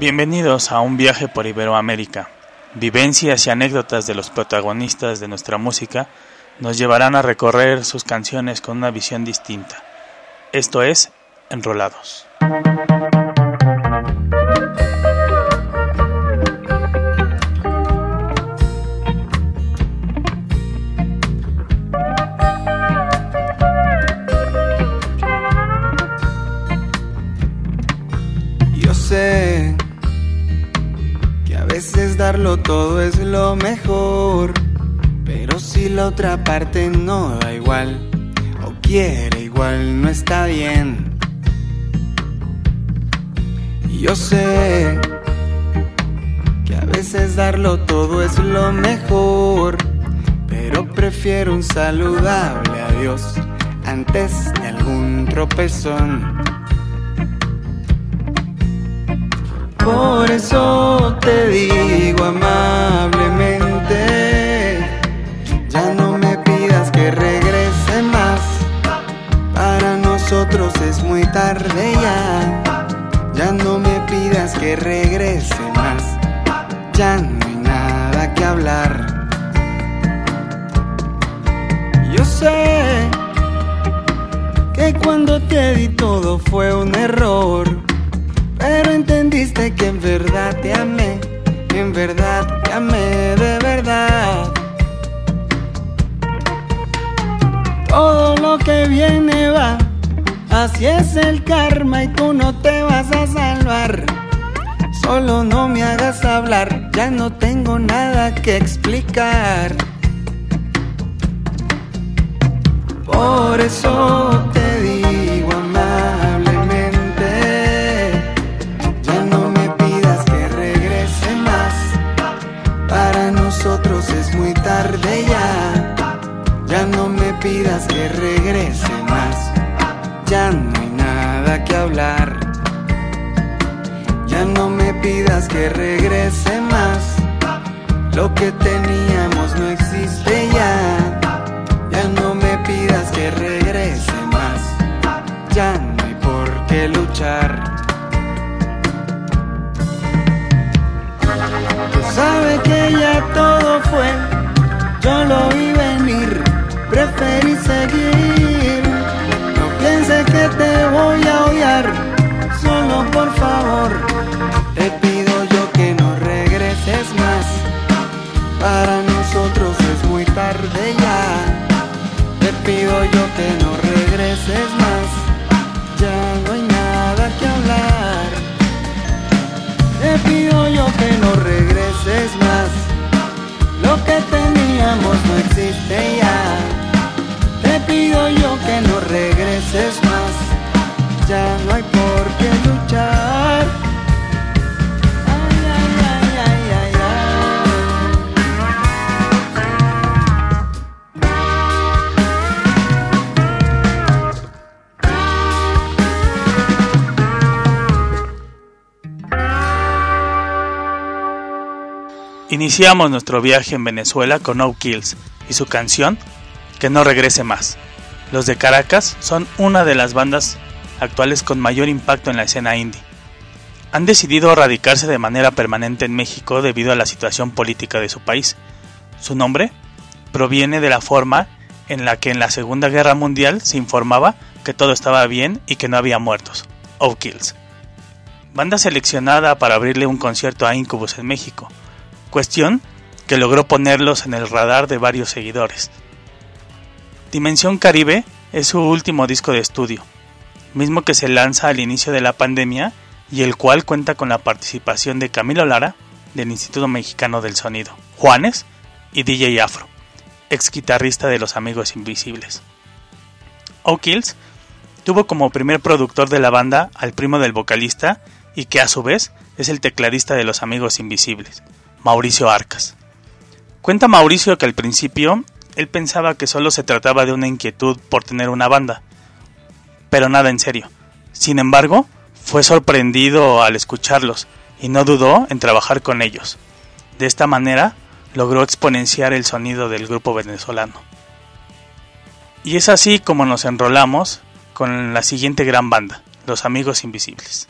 Bienvenidos a un viaje por Iberoamérica. Vivencias y anécdotas de los protagonistas de nuestra música nos llevarán a recorrer sus canciones con una visión distinta. Esto es Enrolados. Darlo todo es lo mejor, pero si la otra parte no da igual o quiere igual no está bien. Yo sé que a veces darlo todo es lo mejor, pero prefiero un saludable adiós antes de algún tropezón. Por eso te digo todo fue un error. Pero entendiste que en verdad te amé, en verdad te amé de verdad. Todo lo que viene va, así es el karma y tú no te vas a salvar. Solo no me hagas hablar, ya no tengo nada que explicar. Por eso ya. Ya no me pidas que regrese más. Ya no hay nada que hablar. Ya no me pidas que regrese más. Lo que teníamos no existe ya. Ya no me pidas que regrese más. Ya no hay por qué luchar. Tú sabes que ya todo fue, yo lo vi venir, preferí seguir. No pienses que te voy a odiar, solo por favor, te pido yo que no regreses más. Para nosotros es muy tarde ya, te pido yo que no regreses más. Que no regreses más. Ya no hay por qué luchar. Iniciamos nuestro viaje en Venezuela con No Kills y su canción Que no regrese más. Los de Caracas son una de las bandas actuales con mayor impacto en la escena indie. Han decidido radicarse de manera permanente en México debido a la situación política de su país. Su nombre proviene de la forma en la que en la Segunda Guerra Mundial se informaba que todo estaba bien y que no había muertos. Kills. Banda seleccionada para abrirle un concierto a Incubus en México cuestión que logró ponerlos en el radar de varios seguidores. Dimensión Caribe es su último disco de estudio, mismo que se lanza al inicio de la pandemia y el cual cuenta con la participación de Camilo Lara del Instituto Mexicano del Sonido, Juanes y DJ Afro, ex guitarrista de Los Amigos Invisibles. O'Kills tuvo como primer productor de la banda al primo del vocalista y que a su vez es el tecladista de los Amigos Invisibles, Mauricio Arcas. Cuenta Mauricio que al principio él pensaba que solo se trataba de una inquietud por tener una banda, pero nada en serio. Sin embargo, fue sorprendido al escucharlos y no dudó en trabajar con ellos. De esta manera, logró exponenciar el sonido del grupo venezolano. Y es así como nos enrolamos con la siguiente gran banda, Los Amigos Invisibles.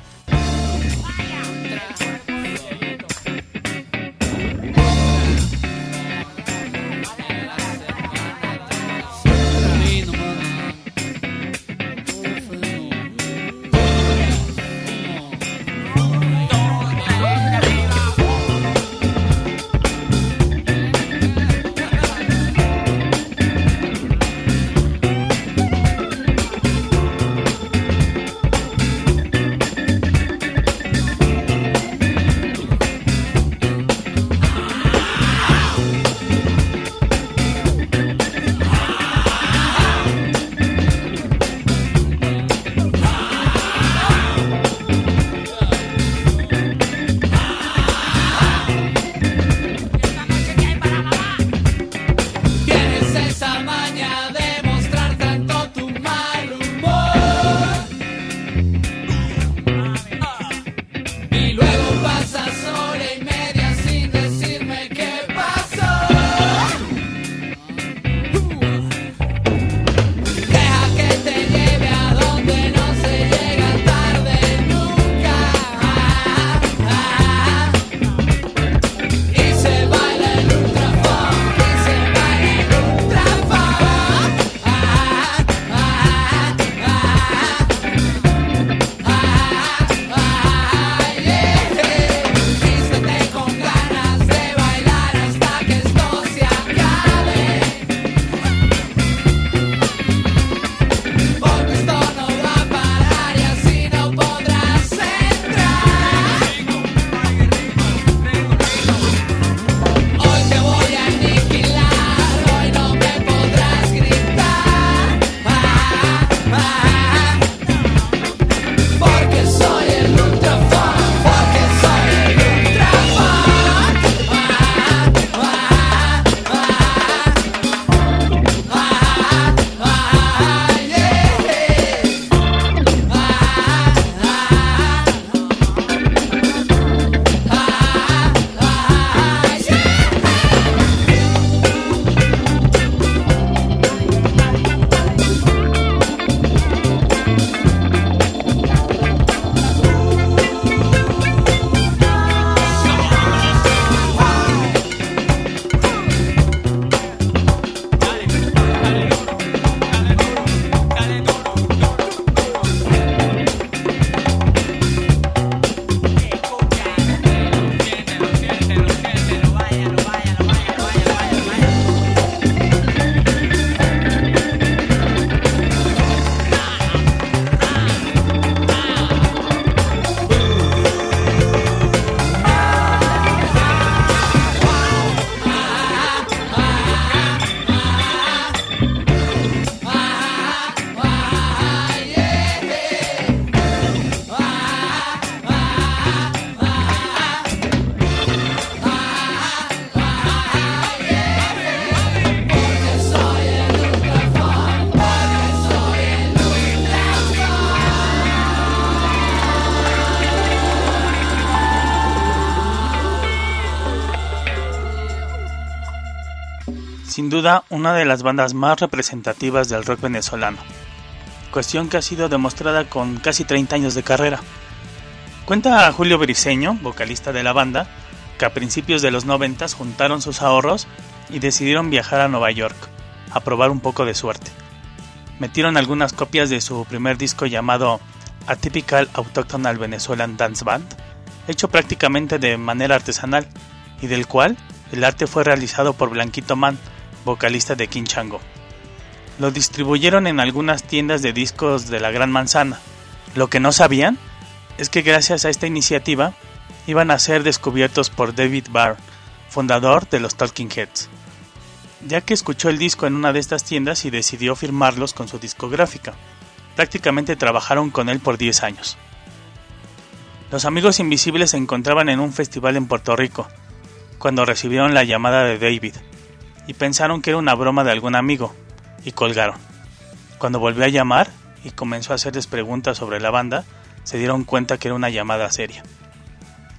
Sin duda una de las bandas más representativas del rock venezolano, cuestión que ha sido demostrada con casi 30 años de carrera. Cuenta Julio Briseño, vocalista de la banda, que a principios de los 90 juntaron sus ahorros y decidieron viajar a Nueva York, a probar un poco de suerte. Metieron algunas copias de su primer disco llamado Atypical Autochthonal Venezuelan Dance Band, hecho prácticamente de manera artesanal, y del cual el arte fue realizado por Blanquito Man, vocalista de King Chango. Lo distribuyeron en algunas tiendas de discos de la Gran Manzana. Lo que no sabían es que gracias a esta iniciativa iban a ser descubiertos por David Barr, fundador de los Talking Heads, ya que escuchó el disco en una de estas tiendas y decidió firmarlos con su discográfica. Prácticamente trabajaron con él por 10 años. Los amigos invisibles se encontraban en un festival en Puerto Rico, cuando recibieron la llamada de David, y pensaron que era una broma de algún amigo, y colgaron. Cuando volvió a llamar y comenzó a hacerles preguntas sobre la banda, se dieron cuenta que era una llamada seria.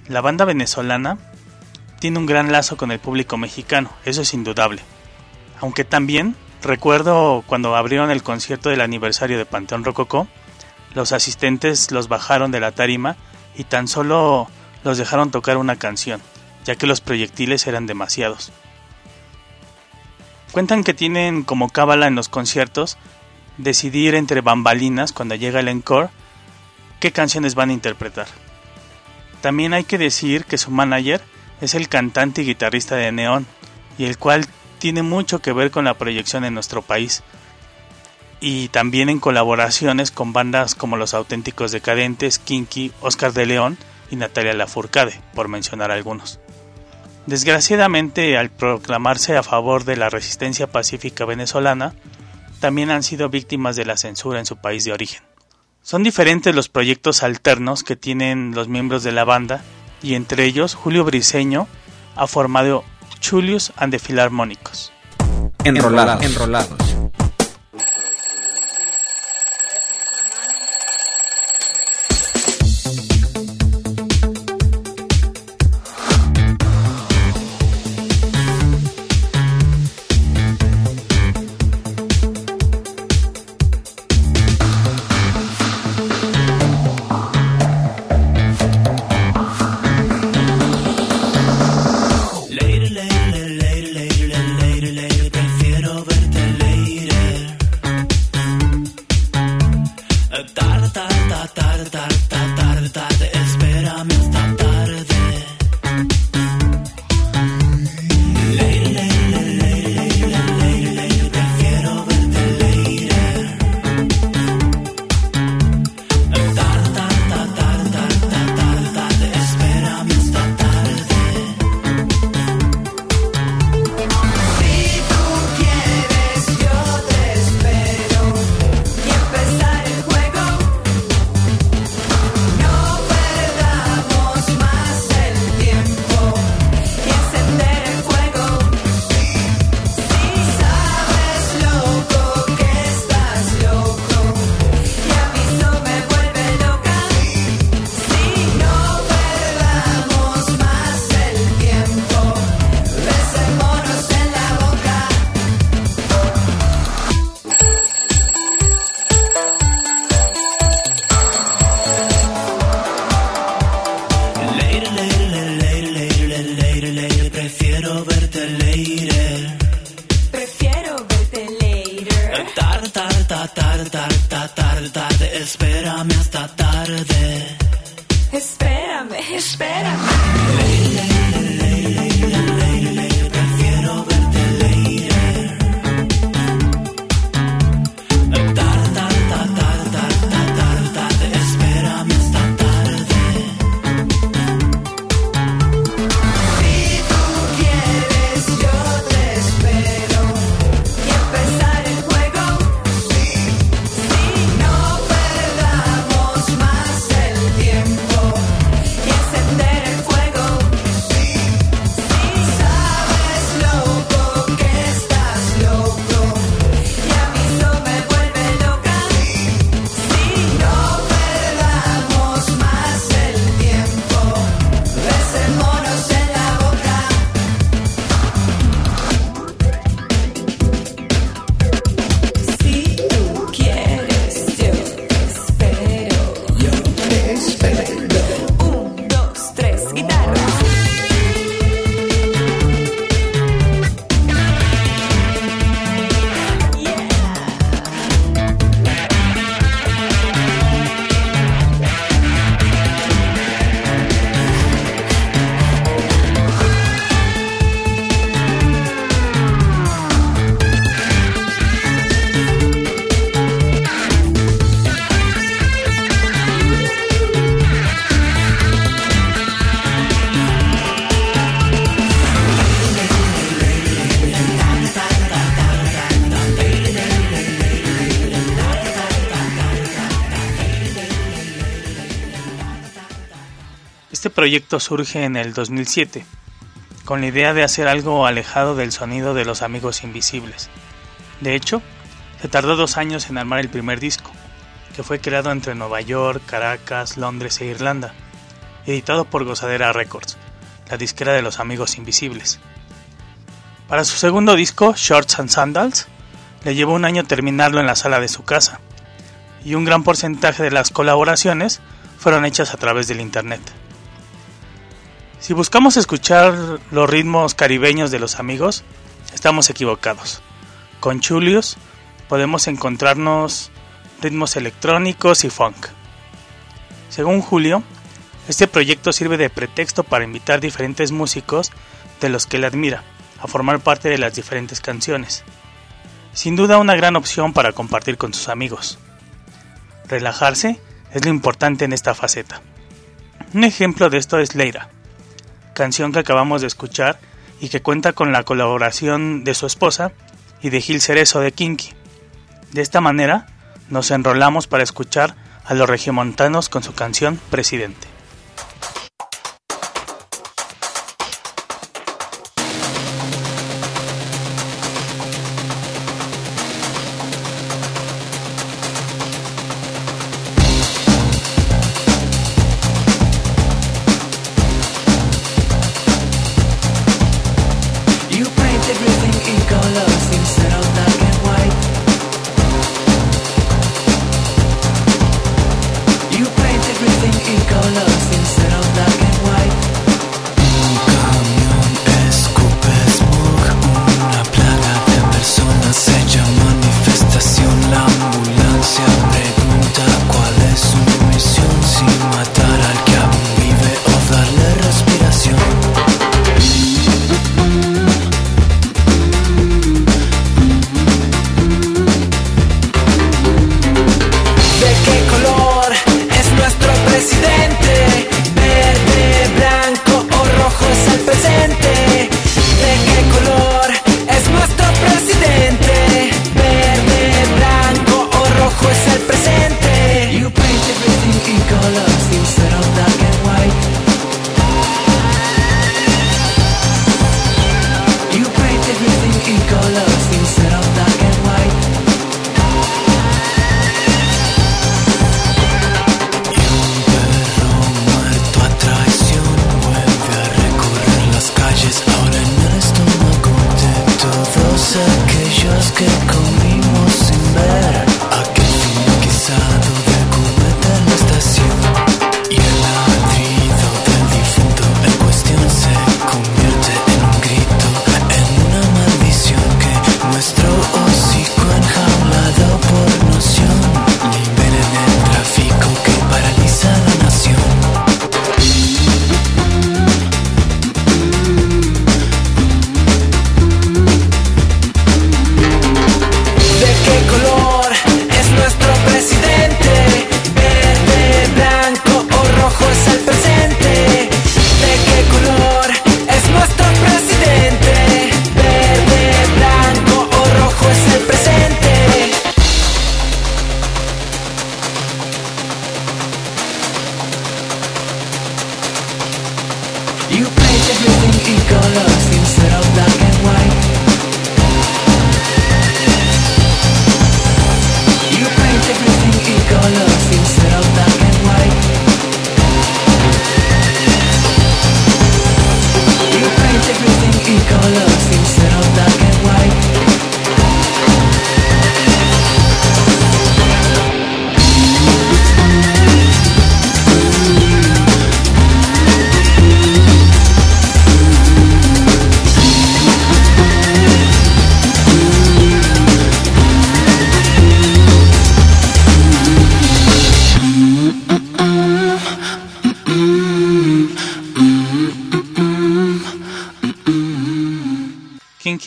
La banda venezolana tiene un gran lazo con el público mexicano, eso es indudable. Aunque también recuerdo cuando abrieron el concierto del aniversario de Panteón Rococó, los asistentes los bajaron de la tarima y tan solo los dejaron tocar una canción, ya que los proyectiles eran demasiados. Cuentan que tienen como cábala en los conciertos decidir entre bambalinas cuando llega el encore qué canciones van a interpretar. También hay que decir que su manager es el cantante y guitarrista de Neon, y el cual tiene mucho que ver con la proyección en nuestro país, y también en colaboraciones con bandas como Los Auténticos Decadentes, Kinky, Oscar de León y Natalia Lafourcade, por mencionar algunos. Desgraciadamente, al proclamarse a favor de la resistencia pacífica venezolana, también han sido víctimas de la censura en su país de origen. Son diferentes los proyectos alternos que tienen los miembros de la banda, y entre ellos Julio Briseño ha formado Julius and the Philharmonicos. Enrolados. Enrolados. Este proyecto surge en el 2007, con la idea de hacer algo alejado del sonido de los amigos invisibles. De hecho, se tardó dos años en armar el primer disco, que fue creado entre Nueva York, Caracas, Londres e Irlanda, editado por Gozadera Records, la disquera de los amigos invisibles. Para su segundo disco, Shorts and Sandals, le llevó un año terminarlo en la sala de su casa, y un gran porcentaje de las colaboraciones fueron hechas a través del Internet. Si buscamos escuchar los ritmos caribeños de los amigos, estamos equivocados. Con Chulius podemos encontrarnos ritmos electrónicos y funk. Según Julio, este proyecto sirve de pretexto para invitar diferentes músicos de los que él admira a formar parte de las diferentes canciones. Sin duda una gran opción para compartir con sus amigos. Relajarse es lo importante en esta faceta. Un ejemplo de esto es Leira, canción que acabamos de escuchar y que cuenta con la colaboración de su esposa y de Gil Cerezo de Kinky. De esta manera, nos enrolamos para escuchar a los regiomontanos con su canción Presidente.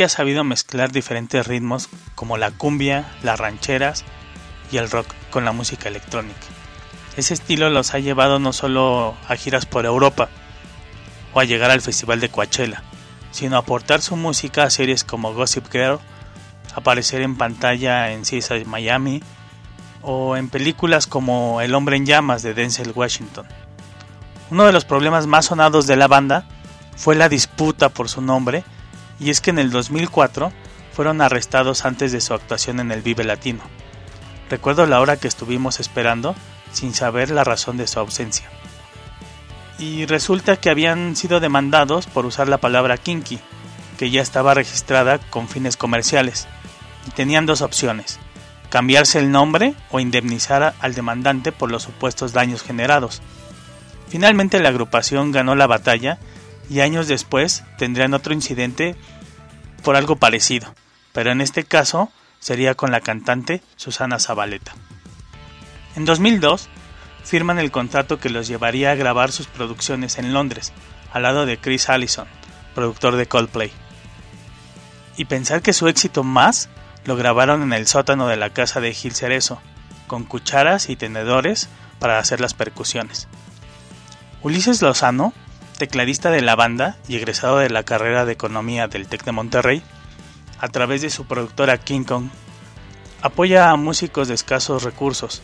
Ha sabido mezclar diferentes ritmos como la cumbia, las rancheras y el rock con la música electrónica. Ese estilo los ha llevado no solo a giras por Europa o a llegar al Festival de Coachella, sino a aportar su música a series como Gossip Girl, aparecer en pantalla en CSI Miami o en películas como El hombre en llamas de Denzel Washington. Uno de los problemas más sonados de la banda fue la disputa por su nombre, y es que en el 2004 fueron arrestados antes de su actuación en el Vive Latino. Recuerdo la hora que estuvimos esperando sin saber la razón de su ausencia. Y resulta que habían sido demandados por usar la palabra kinky, que ya estaba registrada con fines comerciales, y tenían dos opciones, cambiarse el nombre o indemnizar al demandante por los supuestos daños generados. Finalmente la agrupación ganó la batalla y años después tendrían otro incidente por algo parecido, pero en este caso sería con la cantante Susana Zabaleta. En 2002 firman el contrato que los llevaría a grabar sus producciones en Londres, al lado de Chris Allison, productor de Coldplay. Y pensar que su éxito más lo grabaron en el sótano de la casa de Gil Cerezo, con cucharas y tenedores para hacer las percusiones. Ulises Lozano, tecladista de la banda y egresado de la carrera de economía del TEC de Monterrey, a través de su productora King Kong, apoya a músicos de escasos recursos,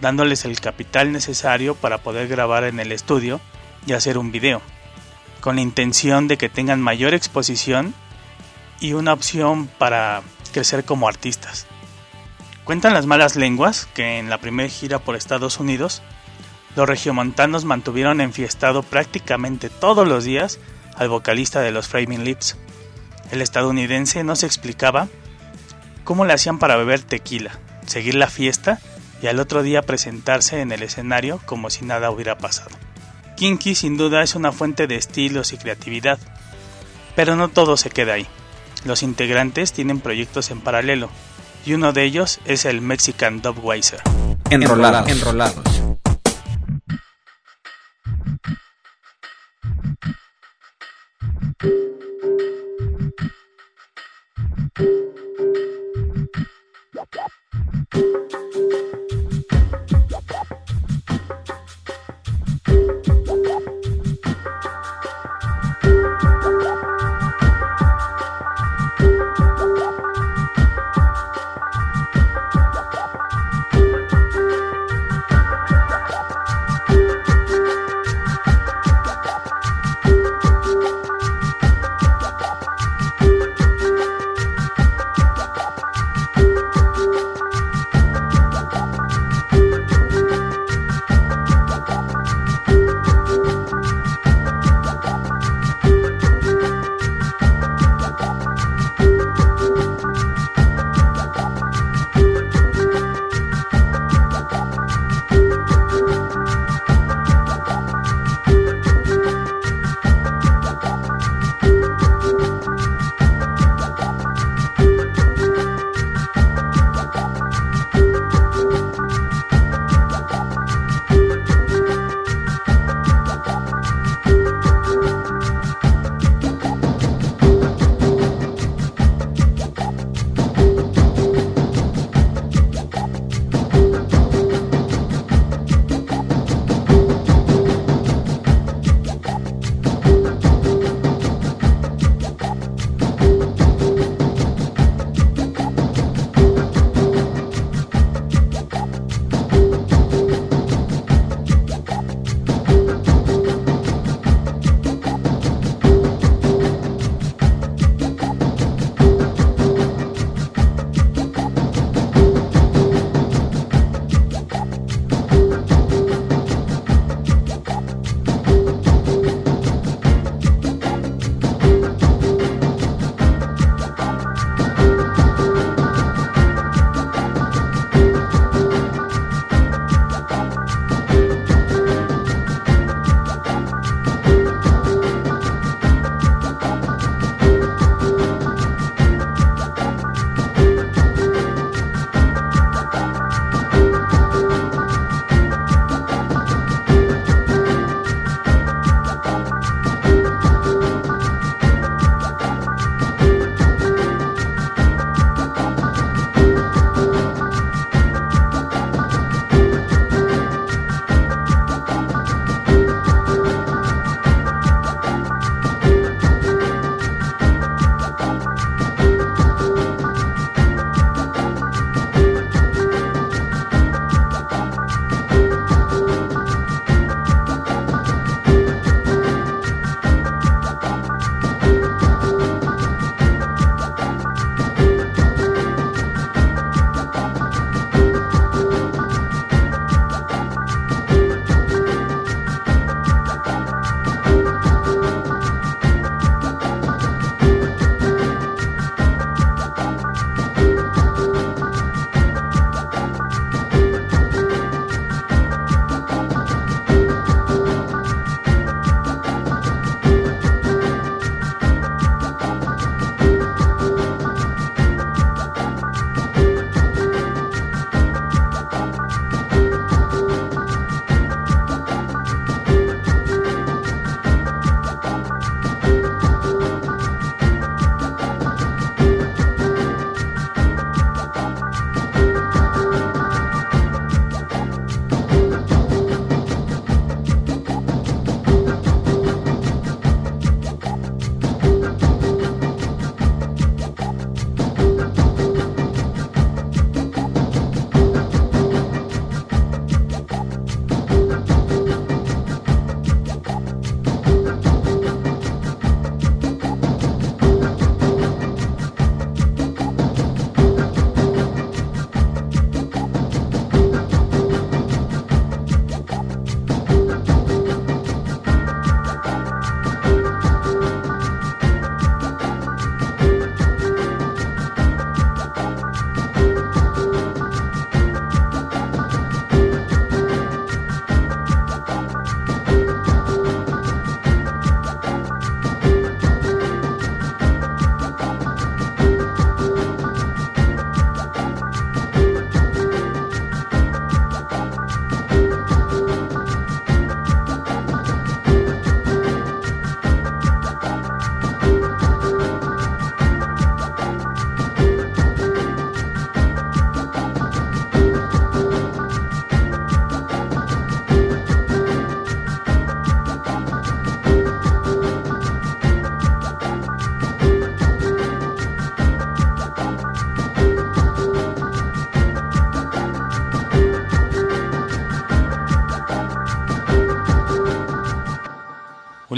dándoles el capital necesario para poder grabar en el estudio y hacer un video, con la intención de que tengan mayor exposición y una opción para crecer como artistas. Cuentan las malas lenguas que en la primera gira por Estados Unidos, los regiomontanos mantuvieron enfiestado prácticamente todos los días al vocalista de los Framing Lips. El estadounidense no se explicaba cómo le hacían para beber tequila, seguir la fiesta y al otro día presentarse en el escenario como si nada hubiera pasado. Kinky sin duda es una fuente de estilos y creatividad, pero no todo se queda ahí. Los integrantes tienen proyectos en paralelo, y uno de ellos es el Mexican Dubweiser. Enrolados. Enrolados. Thank you.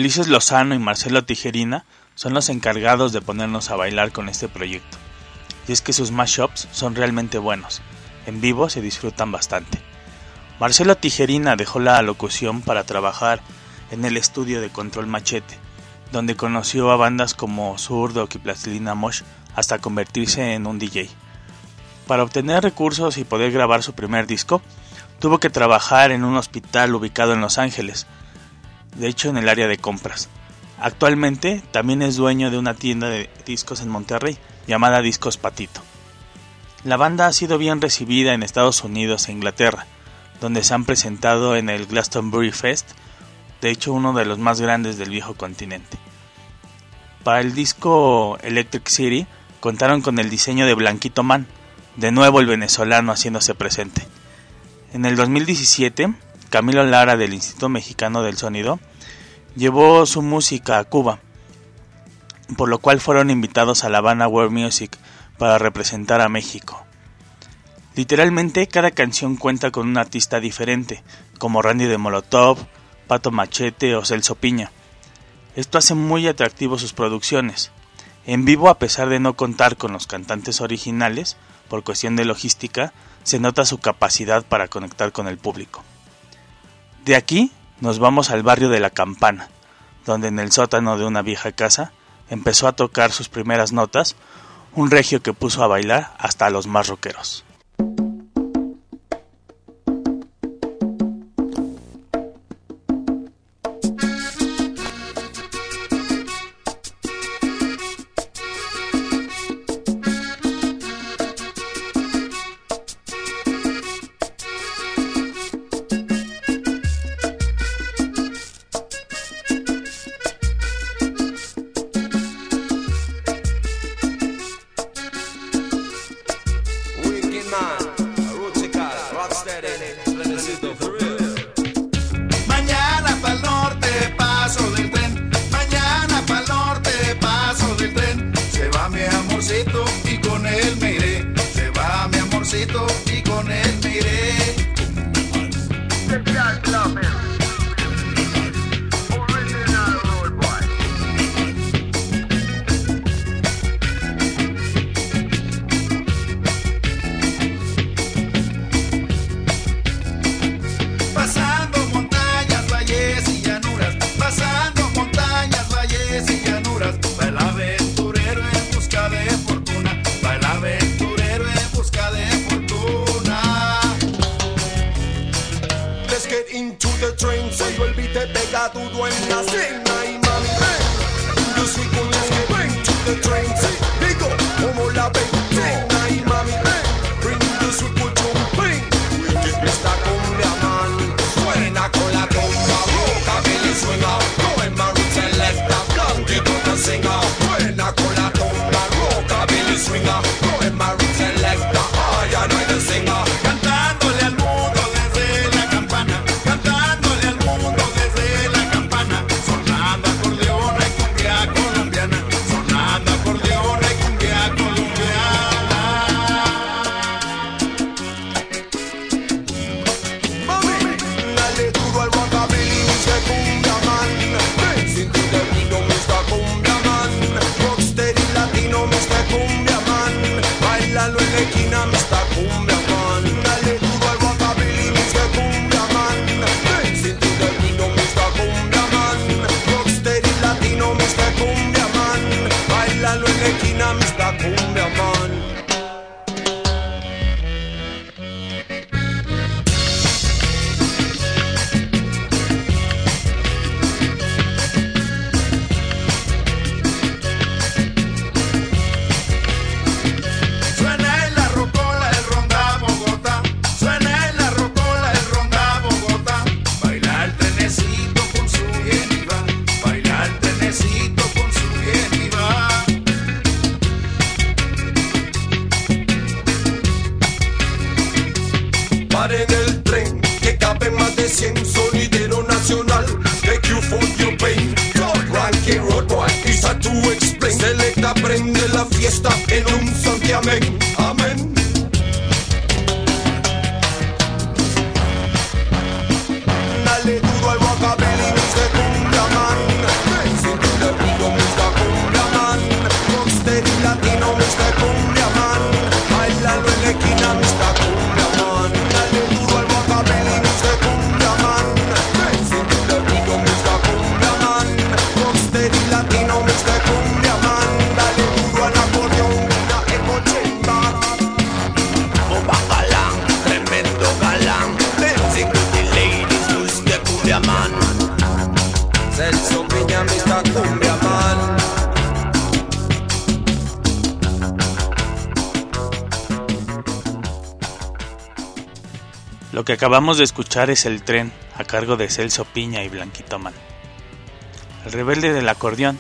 Ulises Lozano y Marcelo Tijerina son los encargados de ponernos a bailar con este proyecto. Y es que sus mashups son realmente buenos. En vivo se disfrutan bastante. Marcelo Tijerina dejó la locución para trabajar en el estudio de Control Machete, donde conoció a bandas como Zurdo y Plastilina Mosh hasta convertirse en un DJ. Para obtener recursos y poder grabar su primer disco, tuvo que trabajar en un hospital ubicado en Los Ángeles, de hecho en el área de compras. Actualmente también es dueño de una tienda de discos en Monterrey llamada Discos Patito. La banda ha sido bien recibida en Estados Unidos e Inglaterra, donde se han presentado en el Glastonbury Fest, de hecho uno de los más grandes del viejo continente. Para el disco Electric City contaron con el diseño de Blanquito Man, de nuevo el venezolano haciéndose presente. En el 2017 Camilo Lara del Instituto Mexicano del Sonido llevó su música a Cuba, por lo cual fueron invitados a La Habana World Music para representar a México. Literalmente cada canción cuenta con un artista diferente, como Randy de Molotov, Pato Machete o Celso Piña. Esto hace muy atractivo sus producciones. En vivo, a pesar de no contar con los cantantes originales, por cuestión de logística, se nota su capacidad para conectar con el público. De aquí nos vamos al barrio de La Campana, donde en el sótano de una vieja casa empezó a tocar sus primeras notas un regio que puso a bailar hasta los más rockeros. ser latino. Que acabamos de escuchar es El tren, a cargo de Celso Piña y Blanquito Man. El rebelde del acordeón,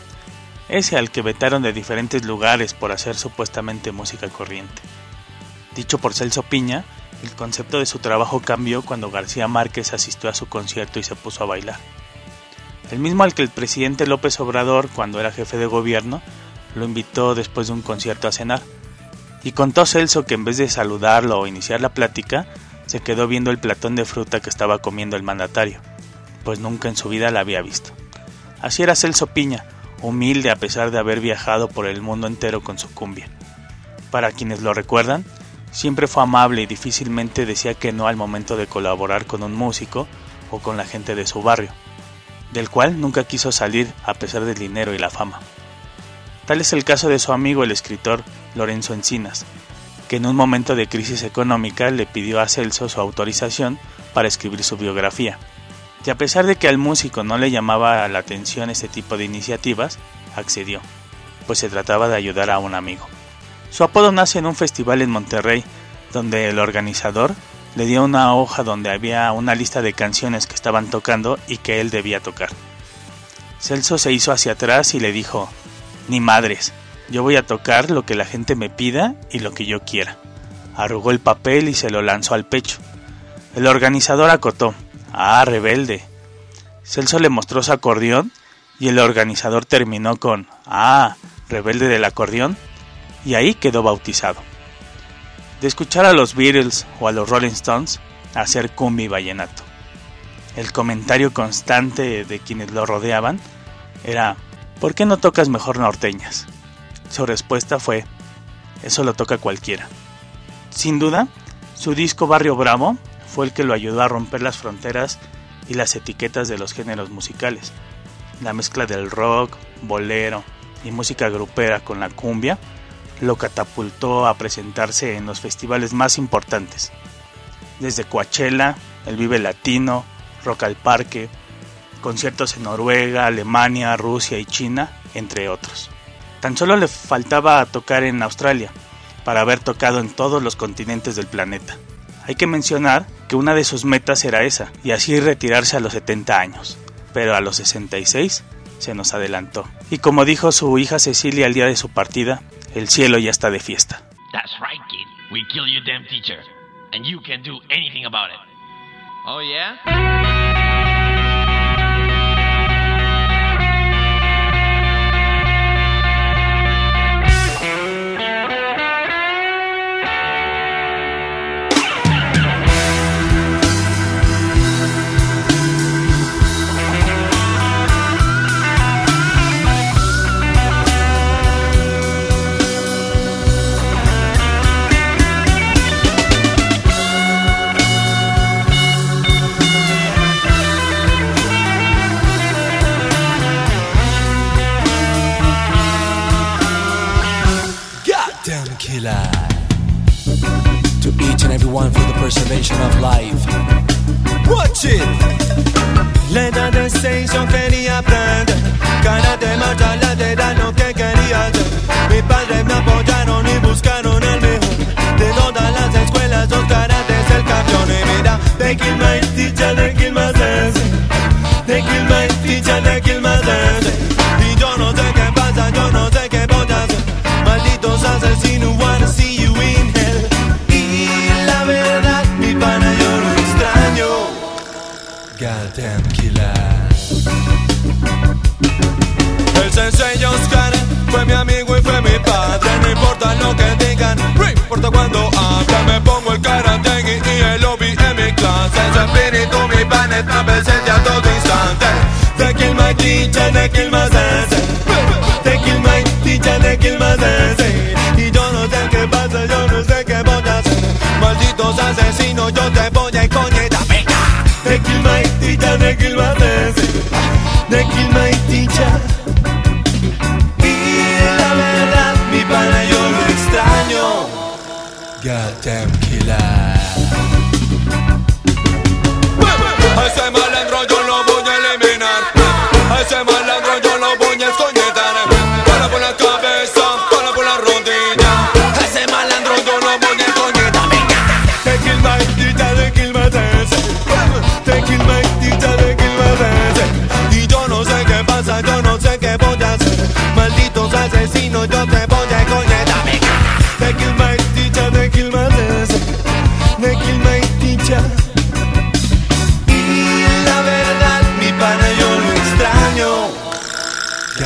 ese al que vetaron de diferentes lugares por hacer supuestamente música corriente. Dicho por Celso Piña, el concepto de su trabajo cambió cuando García Márquez asistió a su concierto y se puso a bailar. El mismo al que el presidente López Obrador, cuando era jefe de gobierno, lo invitó después de un concierto a cenar. Y contó Celso que en vez de saludarlo o iniciar la plática, se quedó viendo el platón de fruta que estaba comiendo el mandatario, pues nunca en su vida la había visto. Así era Celso Piña, humilde a pesar de haber viajado por el mundo entero con su cumbia. Para quienes lo recuerdan, siempre fue amable y difícilmente decía que no al momento de colaborar con un músico o con la gente de su barrio, del cual nunca quiso salir a pesar del dinero y la fama. Tal es el caso de su amigo el escritor Lorenzo Encinas, que en un momento de crisis económica le pidió a Celso su autorización para escribir su biografía. Y a pesar de que al músico no le llamaba la atención este tipo de iniciativas, accedió, pues se trataba de ayudar a un amigo. Su apodo nace en un festival en Monterrey, donde el organizador le dio una hoja donde había una lista de canciones que estaban tocando y que él debía tocar. Celso se hizo hacia atrás y le dijo, Ni madres, yo voy a tocar lo que la gente me pida y lo que yo quiera. Arrugó el papel y se lo lanzó al pecho. El organizador acotó. Ah, rebelde. Celso le mostró su acordeón y el organizador terminó con Ah, rebelde del acordeón y ahí quedó bautizado. De escuchar a los Beatles o a los Rolling Stones hacer cumbia y vallenato. El comentario constante de quienes lo rodeaban era ¿por qué no tocas mejor norteñas? Su respuesta fue, eso lo toca cualquiera. Sin duda, su disco Barrio Bravo fue el que lo ayudó a romper las fronteras y las etiquetas de los géneros musicales. La mezcla del rock, bolero y música grupera con la cumbia lo catapultó a presentarse en los festivales más importantes, desde Coachella, el Vive Latino, Rock al Parque, conciertos en Noruega, Alemania, Rusia y China, entre otros. Tan solo le faltaba tocar en Australia, para haber tocado en todos los continentes del planeta. Hay que mencionar que una de sus metas era esa, y así retirarse a los 70 años, pero a los 66 se nos adelantó. Y como dijo su hija Cecilia al día de su partida, el cielo ya está de fiesta. That's right, kid. We kill your damn teacher. And you can't do anything about it. Oh, yeah? And everyone for the preservation of life. Watch it. Letra de seis yo quería aprender Karate, marcha lateral, lo que quería hacer Mis padres me apoyaron y buscaron el mejor De todas las escuelas, los karates, el campeón Y mira, they kill my teacher, they kill my sense They kill my teacher, they kill hablan. Me pongo el karate y el lobby en mi clase. Su espíritu, mi pan está presente a todo instante. They kill my teacher, they kill my sensei. They kill my teacher, they kill my sensei. Y yo no sé qué pasa, yo no sé qué voy a hacer. Malditos asesinos, Goddamn killer.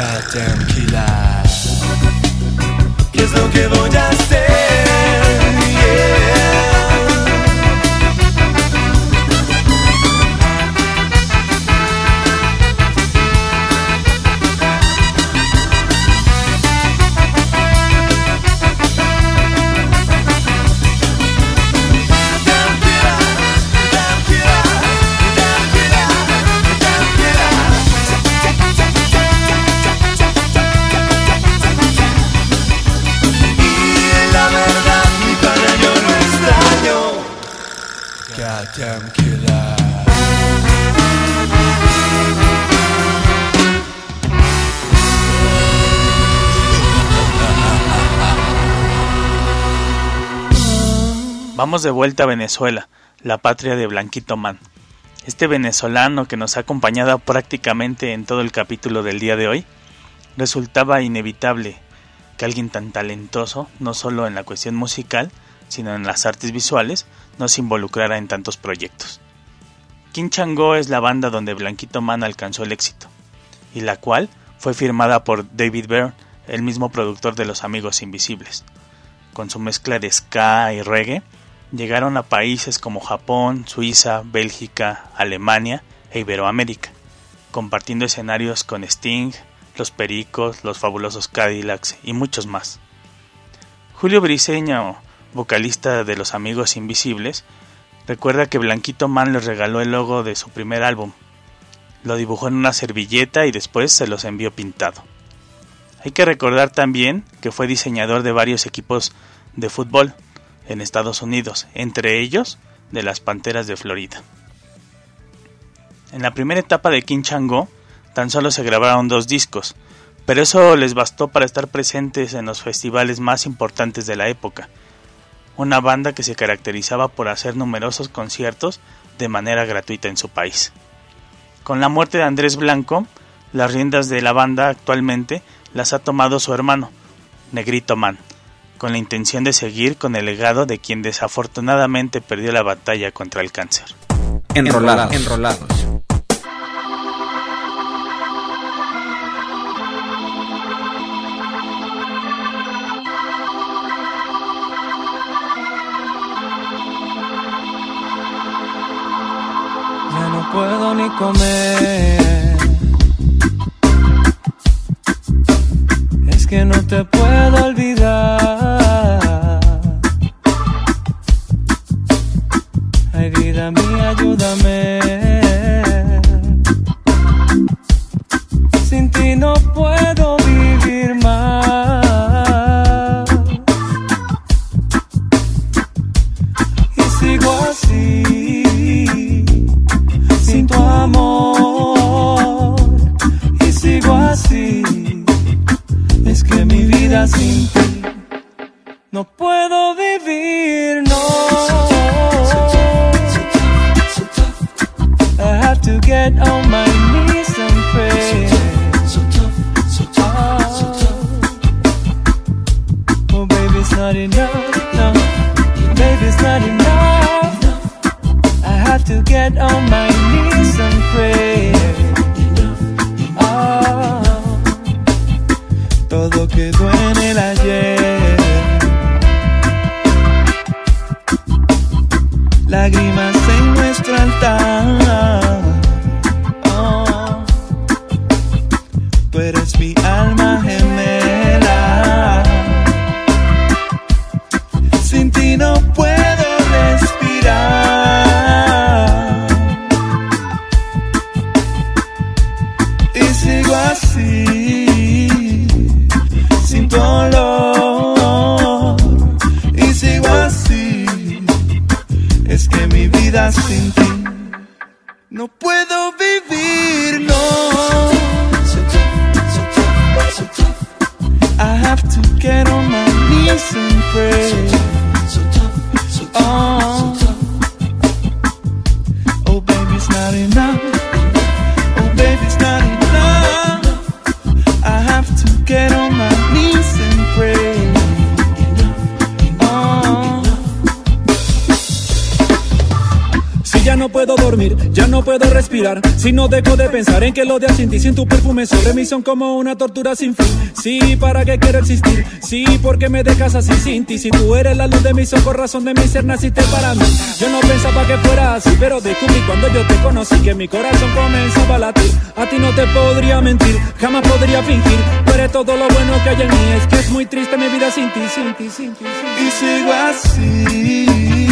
Goddamn killer. ¿Qué es lo que voy a hacer? Vamos de vuelta a Venezuela, la patria de Blanquito Man. Este venezolano que nos ha acompañado prácticamente en todo el capítulo del día de hoy, resultaba inevitable que alguien tan talentoso, no solo en la cuestión musical, sino en las artes visuales, nos involucrara en tantos proyectos. King Chango es la banda donde Blanquito Man alcanzó el éxito, y la cual fue firmada por David Byrne, el mismo productor de Los Amigos Invisibles. Con su mezcla de ska y reggae, llegaron a países como Japón, Suiza, Bélgica, Alemania e Iberoamérica, compartiendo escenarios con Sting, Los Pericos, Los Fabulosos Cadillacs y muchos más. Julio Briseño, vocalista de Los Amigos Invisibles, recuerda que Blanquito Man les regaló el logo de su primer álbum. Lo dibujó en una servilleta y después se los envió pintado. Hay que recordar también que fue diseñador de varios equipos de fútbol en Estados Unidos, entre ellos de las Panteras de Florida. En la primera etapa de King Chango tan solo se grabaron dos discos, pero eso les bastó para estar presentes en los festivales más importantes de la época. Una banda que se caracterizaba por hacer numerosos conciertos de manera gratuita en su país. Con la muerte de Andrés Blanco, las riendas de la banda actualmente las ha tomado su hermano, Negrito Man, con la intención de seguir con el legado de quien desafortunadamente perdió la batalla contra el cáncer. Enrolados. Enrolados. Ya no puedo ni comer. Que no te puedo olvidar. Ay, vida mía, ayúdame. Sin ti no puedo sin ti no puedo vivir, no. I have to get on my knees and pray. Oh, oh baby, it's not enough. Oh baby, it's not enough. I have to get on my no puedo dormir ya no puedo respirar. Si no dejo de pensar en que lo de sin ti, sin tu perfume sobre mí son como una tortura sin fin. Sí, ¿para qué quiero existir? Sí, porque me dejas así sin ti. Si tú eres la luz de mis ojos, razón de mi ser, naciste para mí. Yo no pensaba que fuera así, pero descubrí cuando yo te conocí que mi corazón comenzaba a latir. A ti no te podría mentir, jamás podría fingir. Pero todo lo bueno que hay en mí. Es que es muy triste mi vida sin ti, sin ti, sin ti. Sin ti. Y sigo así,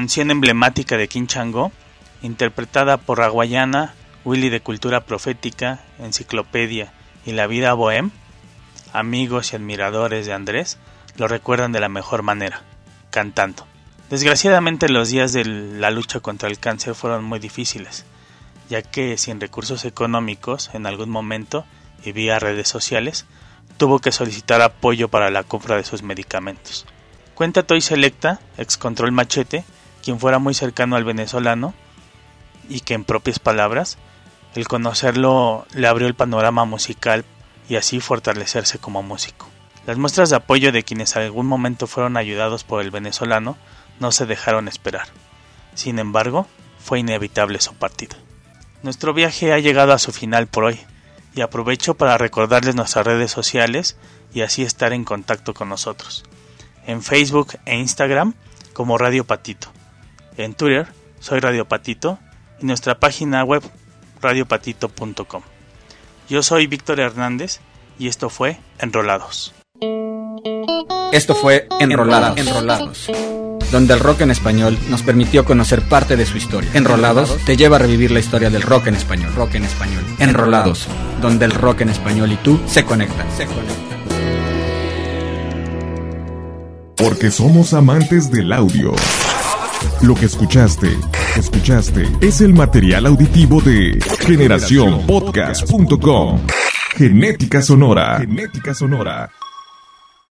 canción emblemática de Quinchango, interpretada por Raguayana, Willy de Cultura Profética, Enciclopedia y La Vida Bohem, amigos y admiradores de Andrés lo recuerdan de la mejor manera, cantando. Desgraciadamente los días de la lucha contra el cáncer fueron muy difíciles, ya que sin recursos económicos en algún momento y vía redes sociales, tuvo que solicitar apoyo para la compra de sus medicamentos. Cuenta Toy Selecta, ex Control Machete, quien fuera muy cercano al venezolano y que en propias palabras, el conocerlo le abrió el panorama musical y así fortalecerse como músico. Las muestras de apoyo de quienes en algún momento fueron ayudados por el venezolano no se dejaron esperar. Sin embargo, fue inevitable su partida. Nuestro viaje ha llegado a su final por hoy y aprovecho para recordarles nuestras redes sociales y así estar en contacto con nosotros. En Facebook e Instagram como Radio Patito. En Twitter soy Radio Patito y nuestra página web radiopatito.com. Yo soy Víctor Hernández y esto fue Enrolados. Esto fue Enrolados, Enrolados, donde el rock en español nos permitió conocer parte de su historia. Enrolados te lleva a revivir la historia del rock en español, rock en español. Enrolados, donde el rock en español y tú se conectan, se conectan. Porque somos amantes del audio. Lo que escuchaste, escuchaste, es el material auditivo de generacionpodcast.com. Genética sonora. Genética sonora.